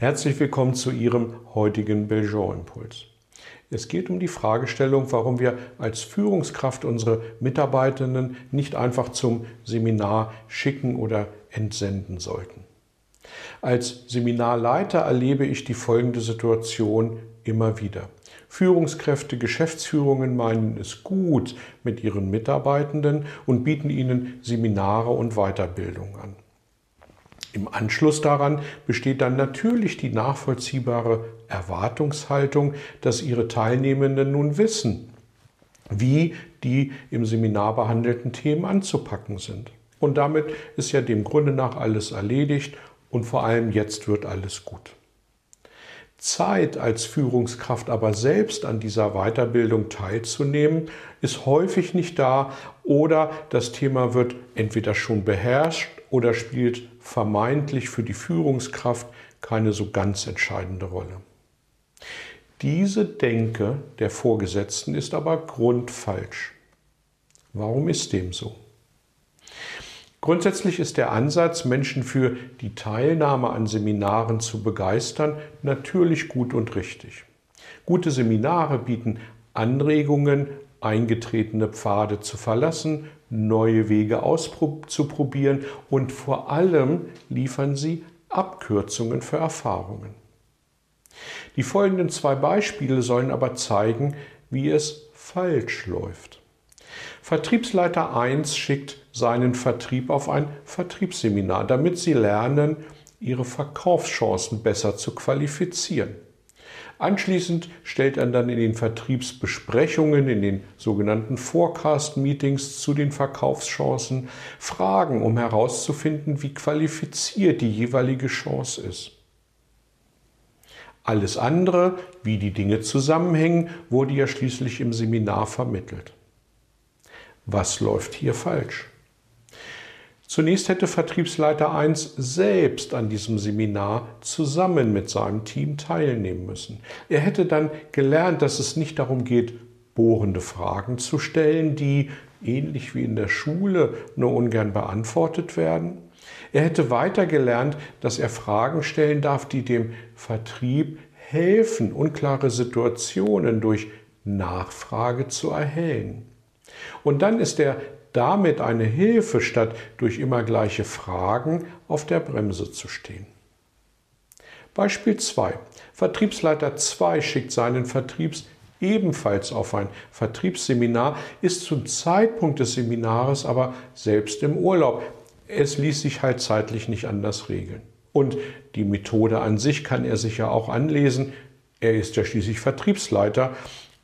Herzlich willkommen zu Ihrem heutigen Belgian-Impuls. Es geht um die Fragestellung, warum wir als Führungskraft unsere Mitarbeitenden nicht einfach zum Seminar schicken oder entsenden sollten. Als Seminarleiter erlebe ich die folgende Situation immer wieder. Führungskräfte, Geschäftsführungen meinen es gut mit ihren Mitarbeitenden und bieten ihnen Seminare und Weiterbildung an. Im Anschluss daran besteht dann natürlich die nachvollziehbare Erwartungshaltung, dass Ihre Teilnehmenden nun wissen, wie die im Seminar behandelten Themen anzupacken sind. Und damit ist ja dem Grunde nach alles erledigt und vor allem jetzt wird alles gut. Zeit als Führungskraft aber selbst an dieser Weiterbildung teilzunehmen, ist häufig nicht da oder das Thema wird entweder schon beherrscht oder spielt vermeintlich für die Führungskraft keine so ganz entscheidende Rolle. Diese Denke der Vorgesetzten ist aber grundfalsch. Warum ist dem so? Grundsätzlich ist der Ansatz, Menschen für die Teilnahme an Seminaren zu begeistern, natürlich gut und richtig. Gute Seminare bieten Anregungen, eingetretene Pfade zu verlassen, neue Wege auszuprobieren und vor allem liefern sie Abkürzungen für Erfahrungen. Die folgenden zwei Beispiele sollen aber zeigen, wie es falsch läuft. Vertriebsleiter 1 schickt seinen Vertrieb auf ein Vertriebsseminar, damit sie lernen, ihre Verkaufschancen besser zu qualifizieren. Anschließend stellt er dann in den Vertriebsbesprechungen, in den sogenannten Forecast-Meetings zu den Verkaufschancen Fragen, um herauszufinden, wie qualifiziert die jeweilige Chance ist. Alles andere, wie die Dinge zusammenhängen, wurde ja schließlich im Seminar vermittelt. Was läuft hier falsch? Zunächst hätte Vertriebsleiter 1 selbst an diesem Seminar zusammen mit seinem Team teilnehmen müssen. Er hätte dann gelernt, dass es nicht darum geht, bohrende Fragen zu stellen, die ähnlich wie in der Schule nur ungern beantwortet werden. Er hätte weiter gelernt, dass er Fragen stellen darf, die dem Vertrieb helfen, unklare Situationen durch Nachfrage zu erhellen. Und dann ist er damit eine Hilfe, statt durch immer gleiche Fragen auf der Bremse zu stehen. Beispiel 2. Vertriebsleiter 2 schickt seinen Vertriebs ebenfalls auf ein Vertriebsseminar, ist zum Zeitpunkt des Seminares aber selbst im Urlaub. Es ließ sich halt zeitlich nicht anders regeln. Und die Methode an sich kann er sich ja auch anlesen. Er ist ja schließlich Vertriebsleiter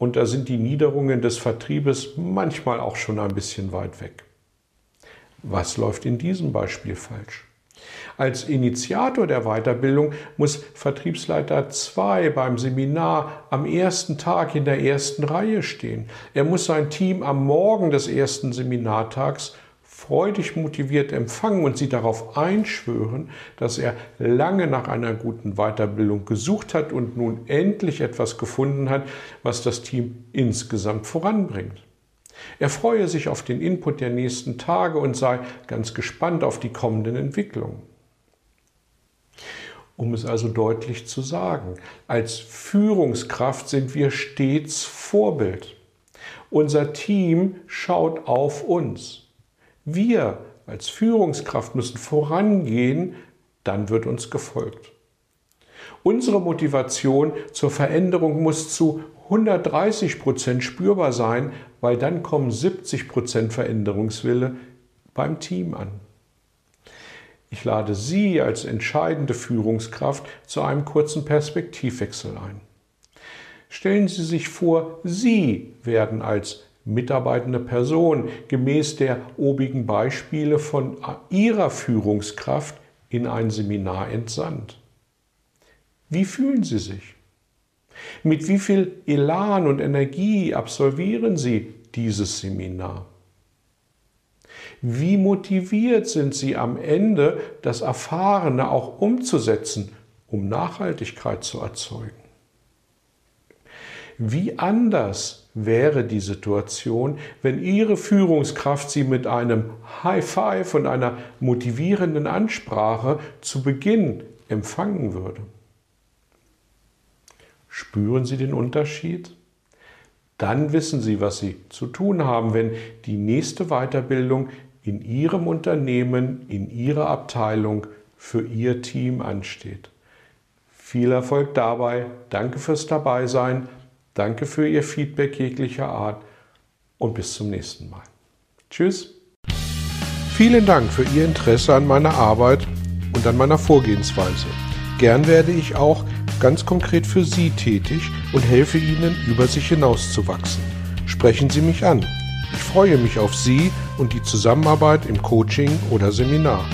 und da sind die Niederungen des Vertriebes manchmal auch schon ein bisschen weit weg. Was läuft in diesem Beispiel falsch? Als Initiator der Weiterbildung muss Vertriebsleiter 2 beim Seminar am ersten Tag in der ersten Reihe stehen. Er muss sein Team am Morgen des ersten Seminartags freudig motiviert empfangen und sie darauf einschwören, dass er lange nach einer guten Weiterbildung gesucht hat und nun endlich etwas gefunden hat, was das Team insgesamt voranbringt. Er freue sich auf den Input der nächsten Tage und sei ganz gespannt auf die kommenden Entwicklungen. Um es also deutlich zu sagen, als Führungskraft sind wir stets Vorbild. Unser Team schaut auf uns. Wir als Führungskraft müssen vorangehen, dann wird uns gefolgt. Unsere Motivation zur Veränderung muss zu 130 Prozent spürbar sein, weil dann kommen 70 Prozent Veränderungswille beim Team an. Ich lade Sie als entscheidende Führungskraft zu einem kurzen Perspektivwechsel ein. Stellen Sie sich vor, Sie werden als mitarbeitende Person gemäß der obigen Beispiele von ihrer Führungskraft in ein Seminar entsandt. Wie fühlen Sie sich? Mit wie viel Elan und Energie absolvieren Sie dieses Seminar? Wie motiviert sind Sie am Ende, das Erfahrene auch umzusetzen, um Nachhaltigkeit zu erzeugen? Wie anders wäre die Situation, wenn Ihre Führungskraft Sie mit einem High Five und einer motivierenden Ansprache zu Beginn empfangen würde? Spüren Sie den Unterschied? Dann wissen Sie, was Sie zu tun haben, wenn die nächste Weiterbildung in Ihrem Unternehmen, in Ihrer Abteilung für Ihr Team ansteht. Viel Erfolg dabei. Danke fürs Dabeisein. Danke für Ihr Feedback jeglicher Art und bis zum nächsten Mal. Tschüss. Vielen Dank für Ihr Interesse an meiner Arbeit und an meiner Vorgehensweise. Gern werde ich auch ganz konkret für Sie tätig und helfe Ihnen, über sich hinauszuwachsen. Sprechen Sie mich an. Ich freue mich auf Sie und die Zusammenarbeit im Coaching oder Seminar.